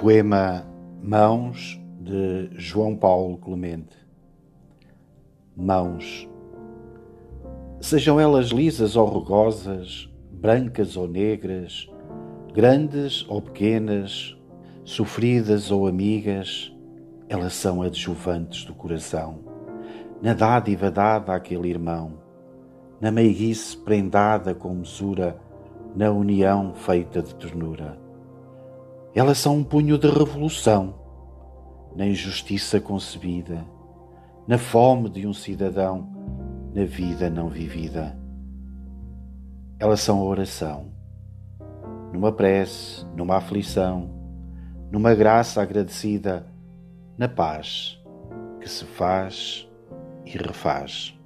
Poema Mãos de João Paulo Clemente. Mãos. Sejam elas lisas ou rugosas, brancas ou negras, grandes ou pequenas, sofridas ou amigas, elas são adjuvantes do coração, na dádiva dada àquele irmão, na meiguice prendada com mesura, na união feita de ternura elas são um punho de revolução, na injustiça concebida, na fome de um cidadão, na vida não vivida. Elas são a oração, numa prece, numa aflição, numa graça agradecida, na paz que se faz e refaz.